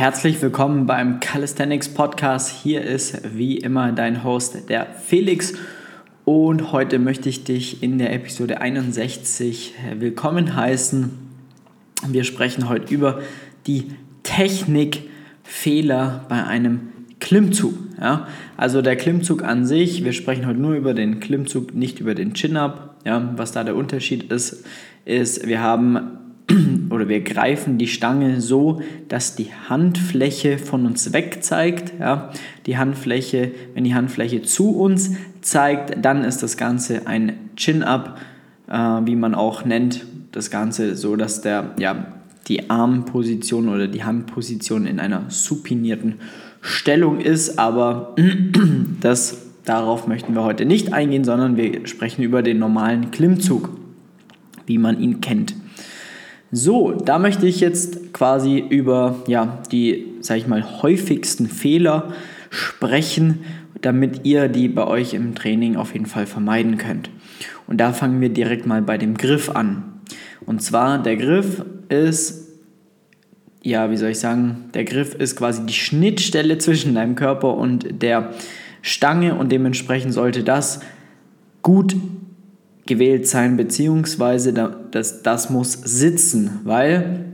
Herzlich willkommen beim Calisthenics Podcast. Hier ist wie immer dein Host, der Felix. Und heute möchte ich dich in der Episode 61 willkommen heißen. Wir sprechen heute über die Technikfehler bei einem Klimmzug. Ja? Also der Klimmzug an sich, wir sprechen heute nur über den Klimmzug, nicht über den Chin-Up. Ja? Was da der Unterschied ist, ist, wir haben oder wir greifen die Stange so, dass die Handfläche von uns weg zeigt. Ja? Die Handfläche, wenn die Handfläche zu uns zeigt, dann ist das Ganze ein Chin-Up, äh, wie man auch nennt. Das Ganze so, dass der, ja, die Armposition oder die Handposition in einer supinierten Stellung ist, aber das, darauf möchten wir heute nicht eingehen, sondern wir sprechen über den normalen Klimmzug, wie man ihn kennt. So, da möchte ich jetzt quasi über ja, die, sag ich mal, häufigsten Fehler sprechen, damit ihr die bei euch im Training auf jeden Fall vermeiden könnt. Und da fangen wir direkt mal bei dem Griff an. Und zwar, der Griff ist, ja, wie soll ich sagen, der Griff ist quasi die Schnittstelle zwischen deinem Körper und der Stange und dementsprechend sollte das gut gewählt sein, beziehungsweise das, das muss sitzen, weil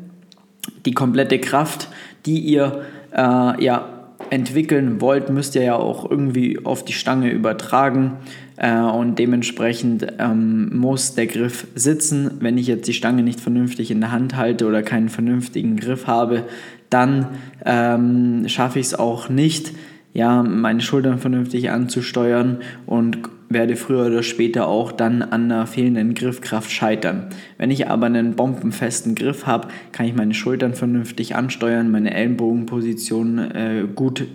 die komplette Kraft, die ihr äh, ja, entwickeln wollt, müsst ihr ja auch irgendwie auf die Stange übertragen äh, und dementsprechend ähm, muss der Griff sitzen. Wenn ich jetzt die Stange nicht vernünftig in der Hand halte oder keinen vernünftigen Griff habe, dann ähm, schaffe ich es auch nicht, ja, meine Schultern vernünftig anzusteuern und werde früher oder später auch dann an einer fehlenden Griffkraft scheitern. Wenn ich aber einen bombenfesten Griff habe, kann ich meine Schultern vernünftig ansteuern, meine Ellenbogenposition äh, gut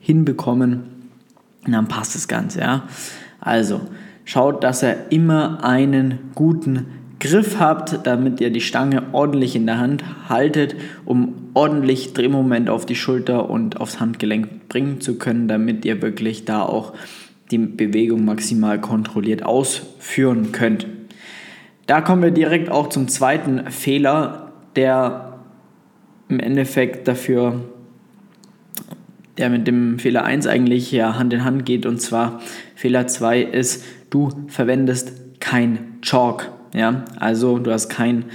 hinbekommen und dann passt das Ganze. Ja? Also schaut, dass ihr immer einen guten Griff habt, damit ihr die Stange ordentlich in der Hand haltet, um ordentlich Drehmoment auf die Schulter und aufs Handgelenk bringen zu können, damit ihr wirklich da auch die Bewegung maximal kontrolliert ausführen könnt. Da kommen wir direkt auch zum zweiten Fehler, der im Endeffekt dafür, der mit dem Fehler 1 eigentlich ja Hand in Hand geht. Und zwar Fehler 2 ist, du verwendest kein Chalk. Ja? Also du hast kein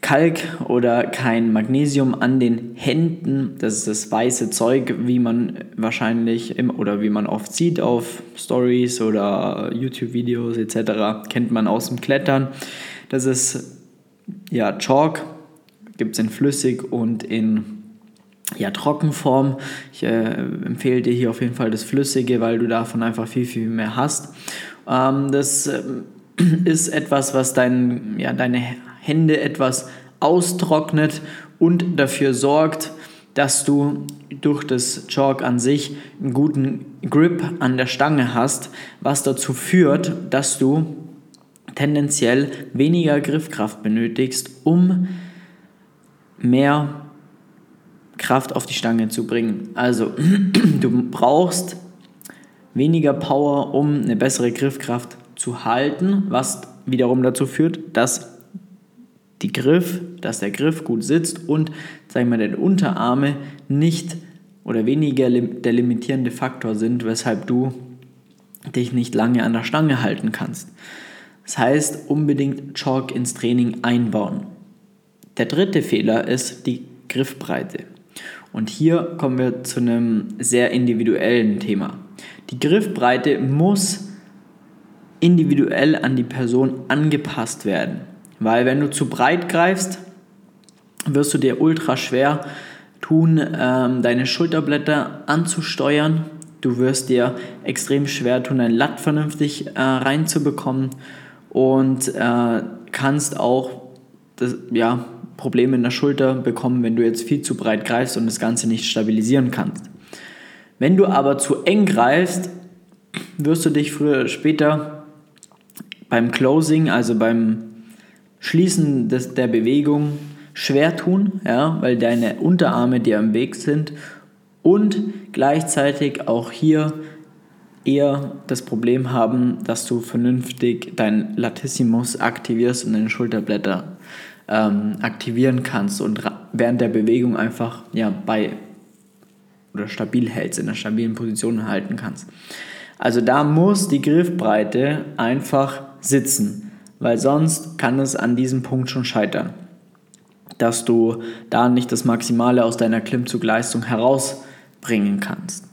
Kalk oder kein Magnesium an den Händen. Das ist das weiße Zeug, wie man wahrscheinlich im, oder wie man oft sieht auf Stories oder YouTube-Videos etc. Kennt man aus dem Klettern. Das ist ja Chalk, gibt es in flüssig und in ja, Trockenform. Ich äh, empfehle dir hier auf jeden Fall das Flüssige, weil du davon einfach viel, viel mehr hast. Ähm, das äh, ist etwas, was dein, ja, deine Hände etwas austrocknet und dafür sorgt, dass du durch das Chalk an sich einen guten Grip an der Stange hast, was dazu führt, dass du tendenziell weniger Griffkraft benötigst, um mehr Kraft auf die Stange zu bringen. Also du brauchst weniger Power, um eine bessere Griffkraft zu halten, was wiederum dazu führt, dass die Griff, dass der Griff gut sitzt und, sagen wir mal, deine Unterarme nicht oder weniger der limitierende Faktor sind, weshalb du dich nicht lange an der Stange halten kannst. Das heißt, unbedingt Chalk ins Training einbauen. Der dritte Fehler ist die Griffbreite. Und hier kommen wir zu einem sehr individuellen Thema. Die Griffbreite muss individuell an die Person angepasst werden. Weil wenn du zu breit greifst, wirst du dir ultra schwer tun, ähm, deine Schulterblätter anzusteuern. Du wirst dir extrem schwer tun, dein Latt vernünftig äh, reinzubekommen und äh, kannst auch das, ja, Probleme in der Schulter bekommen, wenn du jetzt viel zu breit greifst und das Ganze nicht stabilisieren kannst. Wenn du aber zu eng greifst, wirst du dich früher oder später beim Closing, also beim Schließen des, der Bewegung schwer tun, ja, weil deine Unterarme dir im Weg sind und gleichzeitig auch hier eher das Problem haben, dass du vernünftig dein Latissimus aktivierst und deine Schulterblätter ähm, aktivieren kannst und während der Bewegung einfach ja, bei oder stabil hältst, in einer stabilen Position halten kannst. Also da muss die Griffbreite einfach sitzen, weil sonst kann es an diesem Punkt schon scheitern, dass du da nicht das Maximale aus deiner Klimmzugleistung herausbringen kannst.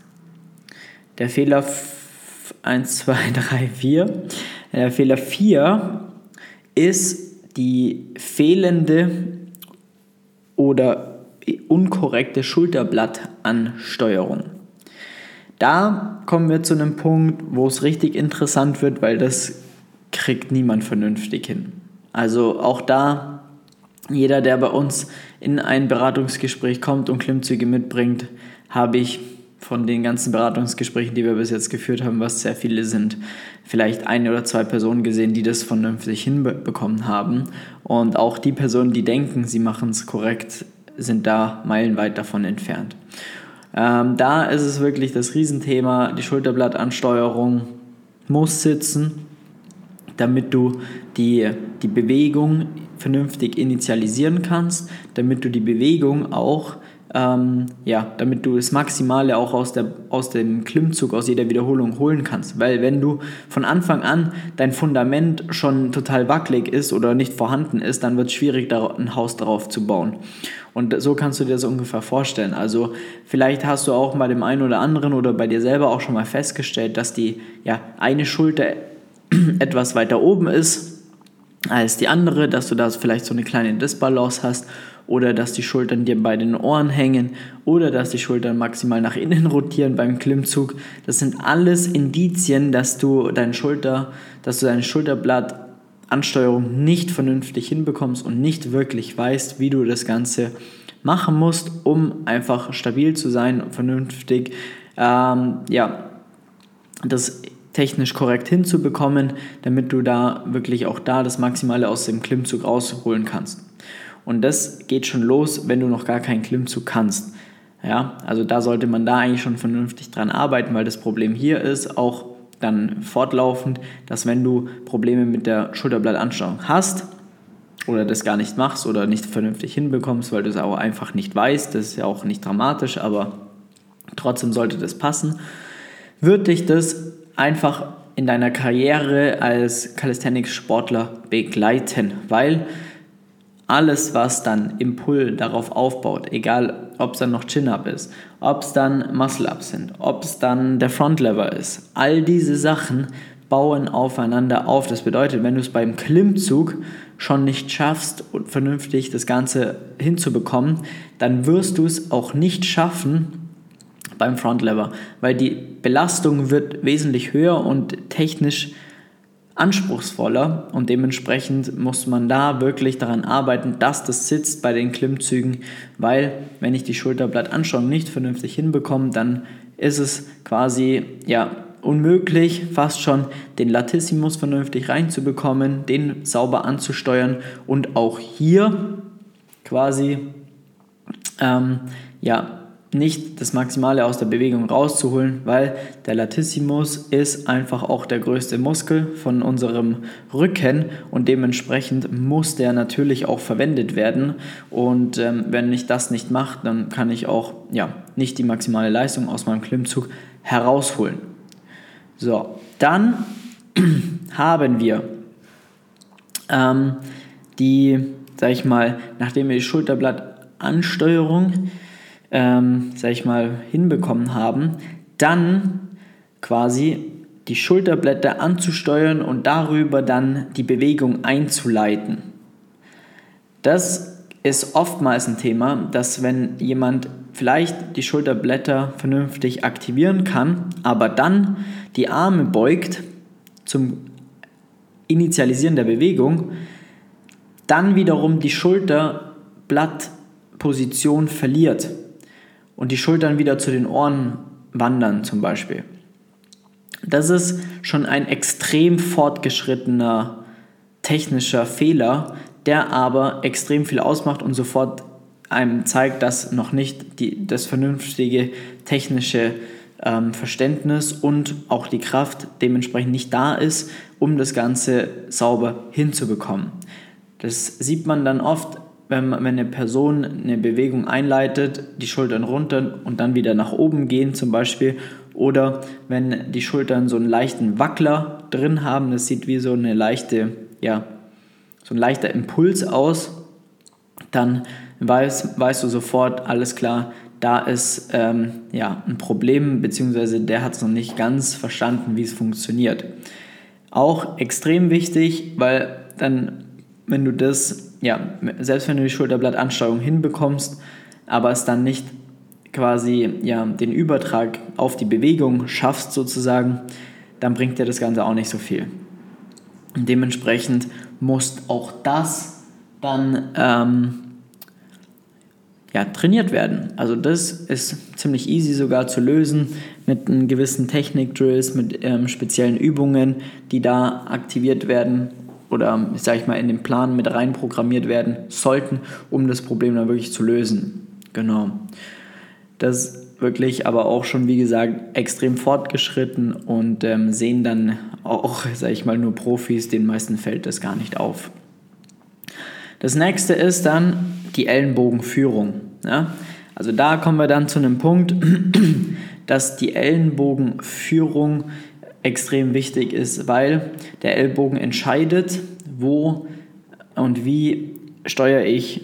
Der Fehler 1, 2, 3, 4. Der Fehler 4 ist die fehlende oder unkorrekte Schulterblattansteuerung. Da kommen wir zu einem Punkt, wo es richtig interessant wird, weil das kriegt niemand vernünftig hin. Also auch da, jeder, der bei uns in ein Beratungsgespräch kommt und Klimmzüge mitbringt, habe ich von den ganzen Beratungsgesprächen, die wir bis jetzt geführt haben, was sehr viele sind, vielleicht eine oder zwei Personen gesehen, die das vernünftig hinbekommen haben. Und auch die Personen, die denken, sie machen es korrekt, sind da meilenweit davon entfernt. Ähm, da ist es wirklich das Riesenthema, die Schulterblattansteuerung muss sitzen, damit du die, die Bewegung vernünftig initialisieren kannst, damit du die Bewegung auch ähm, ja, damit du das Maximale auch aus, der, aus dem Klimmzug, aus jeder Wiederholung holen kannst. Weil wenn du von Anfang an dein Fundament schon total wackelig ist oder nicht vorhanden ist, dann wird es schwierig, ein Haus darauf zu bauen. Und so kannst du dir das ungefähr vorstellen. Also vielleicht hast du auch bei dem einen oder anderen oder bei dir selber auch schon mal festgestellt, dass die ja, eine Schulter etwas weiter oben ist als die andere, dass du da vielleicht so eine kleine Disbalance hast oder dass die Schultern dir bei den Ohren hängen oder dass die Schultern maximal nach innen rotieren beim Klimmzug. Das sind alles Indizien, dass du deine Schulter, dass du deine Schulterblattansteuerung nicht vernünftig hinbekommst und nicht wirklich weißt, wie du das Ganze machen musst, um einfach stabil zu sein und vernünftig ähm, ja, das technisch korrekt hinzubekommen, damit du da wirklich auch da das Maximale aus dem Klimmzug rausholen kannst. Und das geht schon los, wenn du noch gar keinen Klimmzug kannst. Ja, also da sollte man da eigentlich schon vernünftig dran arbeiten, weil das Problem hier ist auch dann fortlaufend, dass wenn du Probleme mit der Schulterblattansteuerung hast oder das gar nicht machst oder nicht vernünftig hinbekommst, weil du es auch einfach nicht weißt, das ist ja auch nicht dramatisch, aber trotzdem sollte das passen, wird dich das einfach in deiner Karriere als Calisthenics-Sportler begleiten, weil alles, was dann im Pull darauf aufbaut, egal ob es dann noch Chin-Up ist, ob es dann Muscle-Ups sind, ob es dann der Front-Lever ist, all diese Sachen bauen aufeinander auf. Das bedeutet, wenn du es beim Klimmzug schon nicht schaffst, vernünftig das Ganze hinzubekommen, dann wirst du es auch nicht schaffen beim Front Lever, weil die Belastung wird wesentlich höher und technisch anspruchsvoller und dementsprechend muss man da wirklich daran arbeiten, dass das sitzt bei den Klimmzügen, weil wenn ich die Schulterblattansteuerung nicht vernünftig hinbekomme, dann ist es quasi ja unmöglich, fast schon den Latissimus vernünftig reinzubekommen, den sauber anzusteuern und auch hier quasi ähm, ja nicht das Maximale aus der Bewegung rauszuholen, weil der Latissimus ist einfach auch der größte Muskel von unserem Rücken und dementsprechend muss der natürlich auch verwendet werden. Und ähm, wenn ich das nicht mache, dann kann ich auch ja, nicht die maximale Leistung aus meinem Klimmzug herausholen. So, dann haben wir ähm, die, sag ich mal, nachdem wir die Schulterblattansteuerung ähm, sag ich mal, hinbekommen haben, dann quasi die Schulterblätter anzusteuern und darüber dann die Bewegung einzuleiten. Das ist oftmals ein Thema, dass wenn jemand vielleicht die Schulterblätter vernünftig aktivieren kann, aber dann die Arme beugt zum Initialisieren der Bewegung, dann wiederum die Schulterblattposition verliert und die Schultern wieder zu den Ohren wandern zum Beispiel. Das ist schon ein extrem fortgeschrittener technischer Fehler, der aber extrem viel ausmacht und sofort einem zeigt, dass noch nicht die, das vernünftige technische ähm, Verständnis und auch die Kraft dementsprechend nicht da ist, um das Ganze sauber hinzubekommen. Das sieht man dann oft wenn, wenn eine Person eine Bewegung einleitet, die Schultern runter und dann wieder nach oben gehen zum Beispiel. Oder wenn die Schultern so einen leichten Wackler drin haben, das sieht wie so eine leichte, ja, so ein leichter Impuls aus, dann weißt, weißt du sofort, alles klar, da ist ähm, ja, ein Problem, beziehungsweise der hat es noch nicht ganz verstanden, wie es funktioniert. Auch extrem wichtig, weil dann, wenn du das, ja, selbst wenn du die Schulterblattansteuerung hinbekommst, aber es dann nicht quasi ja, den Übertrag auf die Bewegung schaffst sozusagen, dann bringt dir das Ganze auch nicht so viel. Und dementsprechend muss auch das dann ähm, ja, trainiert werden. Also das ist ziemlich easy sogar zu lösen mit einem gewissen Technik-Drills, mit ähm, speziellen Übungen, die da aktiviert werden oder, sag ich mal, in den Plan mit rein programmiert werden sollten, um das Problem dann wirklich zu lösen. Genau. Das ist wirklich aber auch schon, wie gesagt, extrem fortgeschritten und ähm, sehen dann auch, sag ich mal, nur Profis, den meisten fällt das gar nicht auf. Das nächste ist dann die Ellenbogenführung. Ja? Also da kommen wir dann zu einem Punkt, dass die Ellenbogenführung extrem wichtig ist, weil der Ellbogen entscheidet, wo und wie steuere ich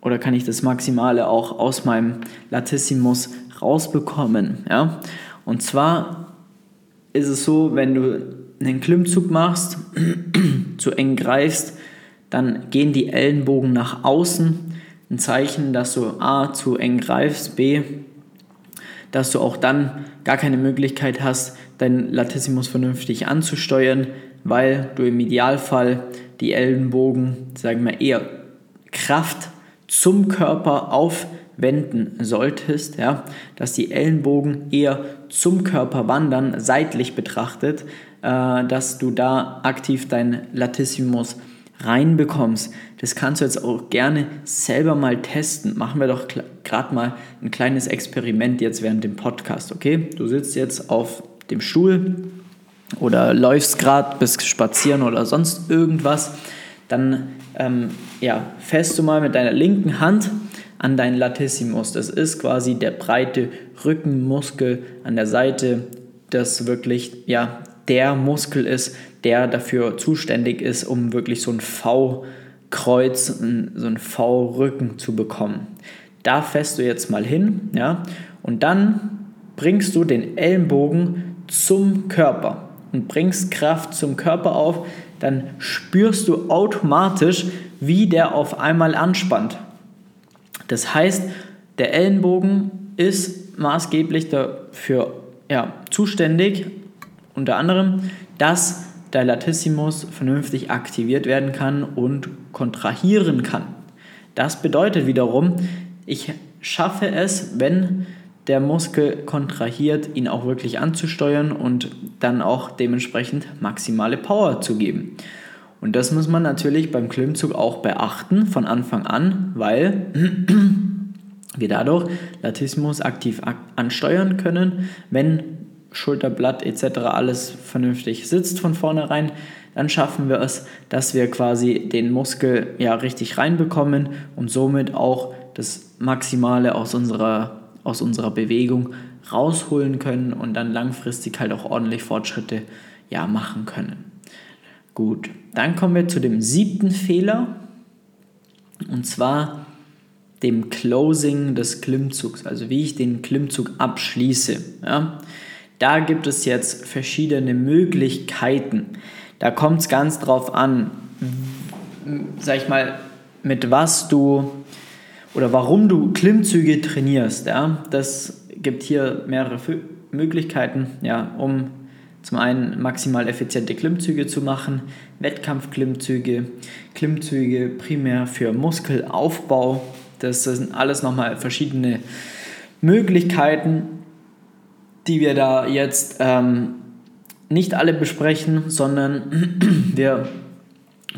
oder kann ich das Maximale auch aus meinem Latissimus rausbekommen. Ja? Und zwar ist es so, wenn du einen Klimmzug machst, zu eng greifst, dann gehen die Ellenbogen nach außen ein Zeichen, dass du A zu eng greifst, B, dass du auch dann gar keine Möglichkeit hast, deinen Latissimus vernünftig anzusteuern, weil du im Idealfall die Ellenbogen, sagen wir eher Kraft zum Körper aufwenden solltest, ja, dass die Ellenbogen eher zum Körper wandern, seitlich betrachtet, äh, dass du da aktiv deinen Latissimus reinbekommst. Das kannst du jetzt auch gerne selber mal testen. Machen wir doch gerade mal ein kleines Experiment jetzt während dem Podcast, okay? Du sitzt jetzt auf dem Stuhl oder läufst gerade, bist spazieren oder sonst irgendwas. Dann ähm, ja, fährst du mal mit deiner linken Hand an deinen Latissimus. Das ist quasi der breite Rückenmuskel an der Seite, das wirklich ja, der Muskel ist, der dafür zuständig ist, um wirklich so ein V-Kreuz, so ein V-Rücken zu bekommen. Da fährst du jetzt mal hin, ja, und dann bringst du den Ellenbogen zum Körper und bringst Kraft zum Körper auf, dann spürst du automatisch, wie der auf einmal anspannt. Das heißt, der Ellenbogen ist maßgeblich dafür ja, zuständig, unter anderem, dass der Latissimus vernünftig aktiviert werden kann und kontrahieren kann. Das bedeutet wiederum, ich schaffe es, wenn der Muskel kontrahiert, ihn auch wirklich anzusteuern und dann auch dementsprechend maximale Power zu geben. Und das muss man natürlich beim Klimmzug auch beachten von Anfang an, weil wir dadurch Latissimus aktiv ansteuern können, wenn Schulterblatt etc. alles vernünftig sitzt von vornherein, dann schaffen wir es, dass wir quasi den Muskel ja richtig reinbekommen und somit auch das Maximale aus unserer, aus unserer Bewegung rausholen können und dann langfristig halt auch ordentlich Fortschritte ja, machen können. Gut, dann kommen wir zu dem siebten Fehler und zwar dem Closing des Klimmzugs, also wie ich den Klimmzug abschließe. Ja. Da gibt es jetzt verschiedene Möglichkeiten. Da kommt es ganz drauf an, sag ich mal, mit was du oder warum du Klimmzüge trainierst. Ja? Das gibt hier mehrere Möglichkeiten, ja, um zum einen maximal effiziente Klimmzüge zu machen, Wettkampfklimmzüge, Klimmzüge primär für Muskelaufbau. Das sind alles nochmal verschiedene Möglichkeiten, die wir da jetzt ähm, nicht alle besprechen, sondern wir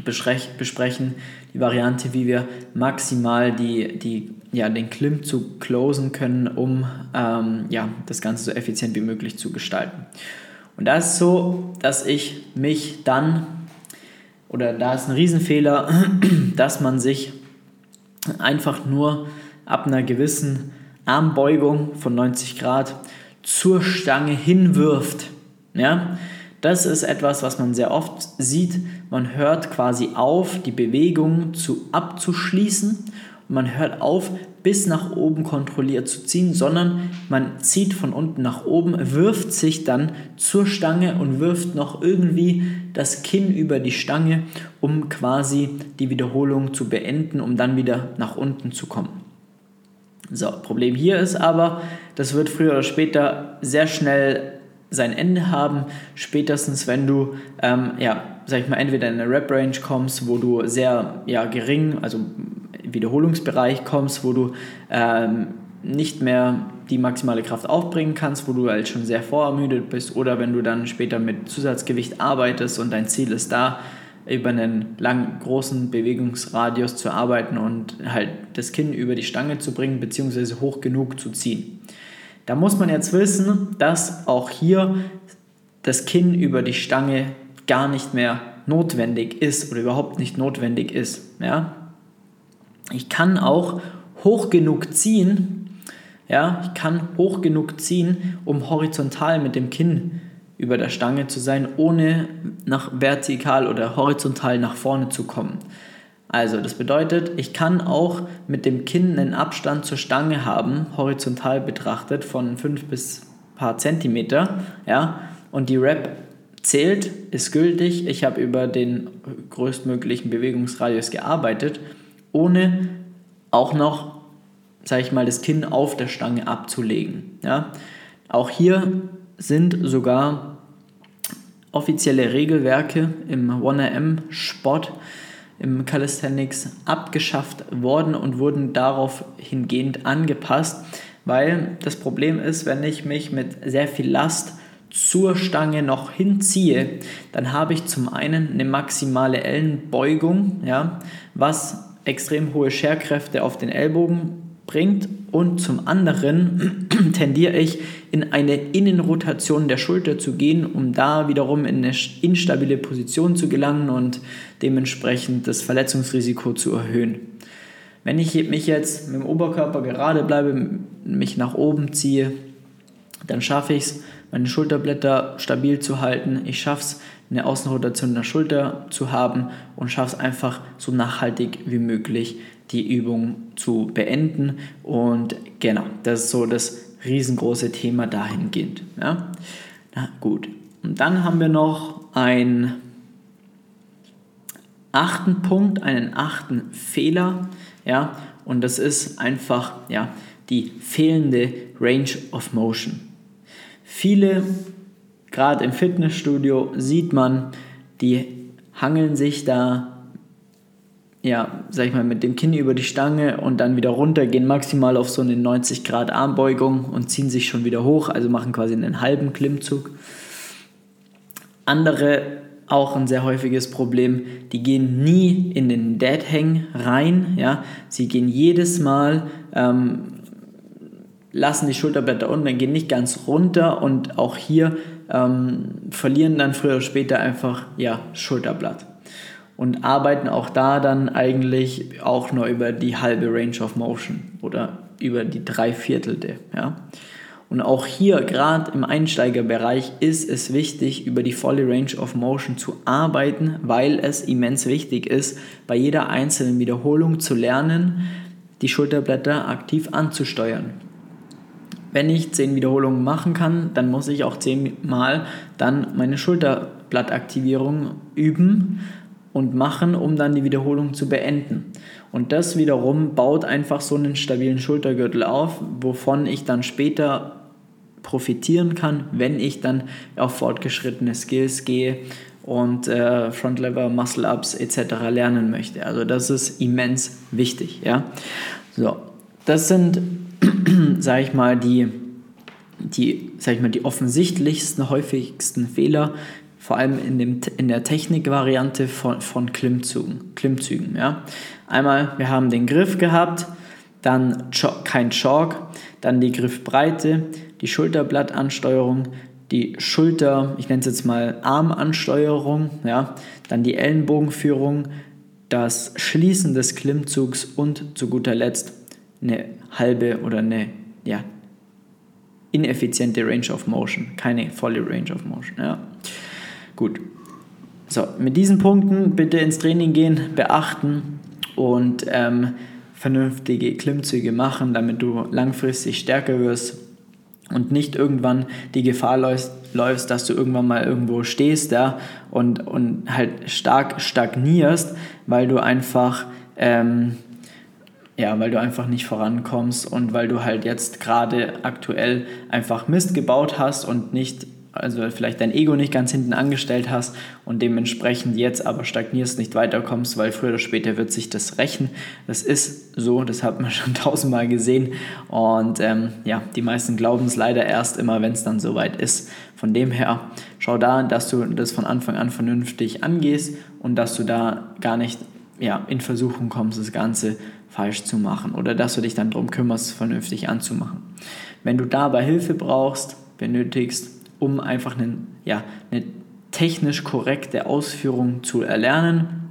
besprechen die Variante, wie wir maximal die, die, ja, den Klimmzug closen können, um ähm, ja, das Ganze so effizient wie möglich zu gestalten. Und da ist so, dass ich mich dann, oder da ist ein Riesenfehler, dass man sich einfach nur ab einer gewissen Armbeugung von 90 Grad zur Stange hinwirft. Ja? Das ist etwas, was man sehr oft sieht. Man hört quasi auf, die Bewegung zu abzuschließen. Man hört auf, bis nach oben kontrolliert zu ziehen, sondern man zieht von unten nach oben, wirft sich dann zur Stange und wirft noch irgendwie das Kinn über die Stange, um quasi die Wiederholung zu beenden, um dann wieder nach unten zu kommen. So, Problem hier ist aber, das wird früher oder später sehr schnell sein Ende haben, spätestens wenn du, ähm, ja, sag ich mal, entweder in eine Rap-Range kommst, wo du sehr, ja, gering, also Wiederholungsbereich kommst, wo du ähm, nicht mehr die maximale Kraft aufbringen kannst, wo du halt schon sehr vorermüdet bist oder wenn du dann später mit Zusatzgewicht arbeitest und dein Ziel ist da, über einen langen, großen Bewegungsradius zu arbeiten und halt das Kinn über die Stange zu bringen, beziehungsweise hoch genug zu ziehen. Da muss man jetzt wissen, dass auch hier das Kinn über die Stange gar nicht mehr notwendig ist oder überhaupt nicht notwendig ist. Ja? Ich kann auch hoch genug ziehen, ja, ich kann hoch genug ziehen, um horizontal mit dem Kinn über der Stange zu sein, ohne nach vertikal oder horizontal nach vorne zu kommen. Also, das bedeutet, ich kann auch mit dem Kinn einen Abstand zur Stange haben, horizontal betrachtet, von 5 bis paar Zentimeter, ja, und die Rep zählt, ist gültig. Ich habe über den größtmöglichen Bewegungsradius gearbeitet, ohne auch noch, sage ich mal, das Kinn auf der Stange abzulegen. Ja. Auch hier sind sogar offizielle Regelwerke im 1RM-Sport im Calisthenics abgeschafft worden und wurden darauf hingehend angepasst, weil das Problem ist, wenn ich mich mit sehr viel Last zur Stange noch hinziehe, dann habe ich zum einen eine maximale Ellenbeugung, ja, was extrem hohe Scherkräfte auf den Ellbogen bringt und zum anderen tendiere ich in eine Innenrotation der Schulter zu gehen, um da wiederum in eine instabile Position zu gelangen und dementsprechend das Verletzungsrisiko zu erhöhen. Wenn ich mich jetzt mit dem Oberkörper gerade bleibe, mich nach oben ziehe, dann schaffe ich es, meine Schulterblätter stabil zu halten. Ich schaffe es, eine Außenrotation der Schulter zu haben und schaffe es einfach so nachhaltig wie möglich die Übung zu beenden. Und genau, das ist so das riesengroße Thema dahingehend. Ja? Na gut. Und dann haben wir noch einen achten Punkt, einen achten Fehler. Ja? Und das ist einfach ja, die fehlende Range of Motion. Viele, gerade im Fitnessstudio, sieht man, die hangeln sich da ja, sag ich mal, mit dem Kinn über die Stange und dann wieder runter, gehen maximal auf so eine 90 Grad Armbeugung und ziehen sich schon wieder hoch, also machen quasi einen halben Klimmzug. Andere, auch ein sehr häufiges Problem, die gehen nie in den Dead Hang rein, ja, sie gehen jedes Mal, ähm, lassen die Schulterblätter unten, gehen nicht ganz runter und auch hier ähm, verlieren dann früher oder später einfach, ja, Schulterblatt und arbeiten auch da dann eigentlich auch nur über die halbe Range of Motion oder über die Dreiviertelte. Ja. Und auch hier, gerade im Einsteigerbereich, ist es wichtig, über die volle Range of Motion zu arbeiten, weil es immens wichtig ist, bei jeder einzelnen Wiederholung zu lernen, die Schulterblätter aktiv anzusteuern. Wenn ich 10 Wiederholungen machen kann, dann muss ich auch 10 Mal dann meine Schulterblattaktivierung üben und machen, um dann die Wiederholung zu beenden. Und das wiederum baut einfach so einen stabilen Schultergürtel auf, wovon ich dann später profitieren kann, wenn ich dann auf fortgeschrittene Skills gehe und äh, Front Lever, Muscle Ups etc. lernen möchte. Also das ist immens wichtig. Ja? So, das sind, sage ich mal, die, die, sag ich mal, die offensichtlichsten, häufigsten Fehler, vor allem in, dem, in der Technikvariante von, von Klimmzügen. Klimmzügen ja. Einmal, wir haben den Griff gehabt, dann kein Chalk, dann die Griffbreite, die Schulterblattansteuerung, die Schulter, ich nenne es jetzt mal Armansteuerung, ja, dann die Ellenbogenführung, das Schließen des Klimmzugs und zu guter Letzt eine halbe oder eine ja, ineffiziente Range of Motion, keine volle Range of Motion. Ja. Gut. So, mit diesen Punkten bitte ins Training gehen, beachten und ähm, vernünftige Klimmzüge machen, damit du langfristig stärker wirst und nicht irgendwann die Gefahr läufst, läufst dass du irgendwann mal irgendwo stehst ja, und, und halt stark stagnierst, weil du einfach ähm, ja, weil du einfach nicht vorankommst und weil du halt jetzt gerade aktuell einfach Mist gebaut hast und nicht also vielleicht dein Ego nicht ganz hinten angestellt hast und dementsprechend jetzt aber stagnierst, nicht weiterkommst, weil früher oder später wird sich das rächen. Das ist so, das hat man schon tausendmal gesehen und ähm, ja, die meisten glauben es leider erst immer, wenn es dann soweit ist. Von dem her, schau da, dass du das von Anfang an vernünftig angehst und dass du da gar nicht ja, in Versuchung kommst, das Ganze falsch zu machen oder dass du dich dann darum kümmerst, vernünftig anzumachen. Wenn du dabei Hilfe brauchst, benötigst, um einfach einen, ja, eine technisch korrekte Ausführung zu erlernen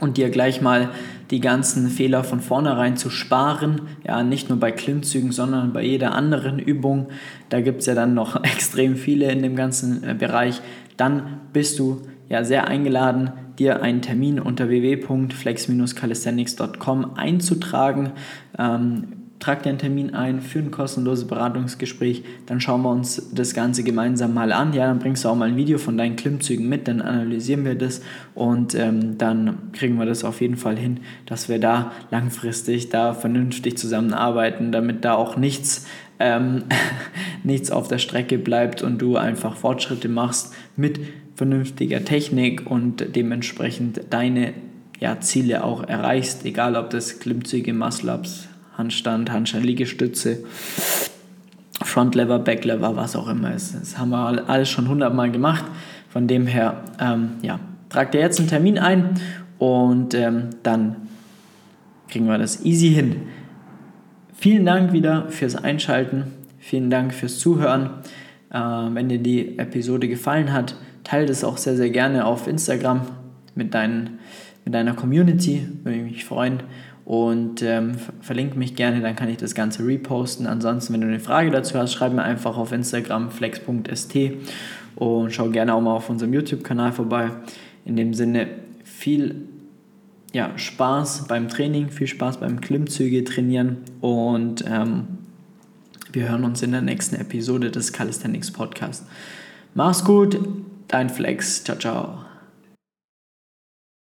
und dir gleich mal die ganzen Fehler von vornherein zu sparen. Ja, nicht nur bei Klimmzügen, sondern bei jeder anderen Übung. Da gibt es ja dann noch extrem viele in dem ganzen äh, Bereich. Dann bist du ja sehr eingeladen, dir einen Termin unter www.flex-calisthenics.com einzutragen. Ähm, trag dir einen Termin ein für ein kostenloses Beratungsgespräch, dann schauen wir uns das Ganze gemeinsam mal an. Ja, dann bringst du auch mal ein Video von deinen Klimmzügen mit, dann analysieren wir das und ähm, dann kriegen wir das auf jeden Fall hin, dass wir da langfristig da vernünftig zusammenarbeiten, damit da auch nichts ähm, nichts auf der Strecke bleibt und du einfach Fortschritte machst mit vernünftiger Technik und dementsprechend deine ja, Ziele auch erreichst, egal ob das Klimmzüge, Muscle-Ups, Handstand, Handstand, Liegestütze, Frontlever, Backlever, was auch immer ist. Das haben wir alles schon hundertmal gemacht. Von dem her, ähm, ja, trag dir jetzt einen Termin ein und ähm, dann kriegen wir das easy hin. Vielen Dank wieder fürs Einschalten. Vielen Dank fürs Zuhören. Äh, wenn dir die Episode gefallen hat, teile das auch sehr, sehr gerne auf Instagram mit, deinen, mit deiner Community. Würde ich mich freuen und ähm, verlinke mich gerne, dann kann ich das Ganze reposten. Ansonsten, wenn du eine Frage dazu hast, schreib mir einfach auf Instagram flex.st und schau gerne auch mal auf unserem YouTube-Kanal vorbei. In dem Sinne, viel ja, Spaß beim Training, viel Spaß beim Klimmzüge trainieren und ähm, wir hören uns in der nächsten Episode des Calisthenics Podcast. Mach's gut, dein Flex. Ciao, ciao.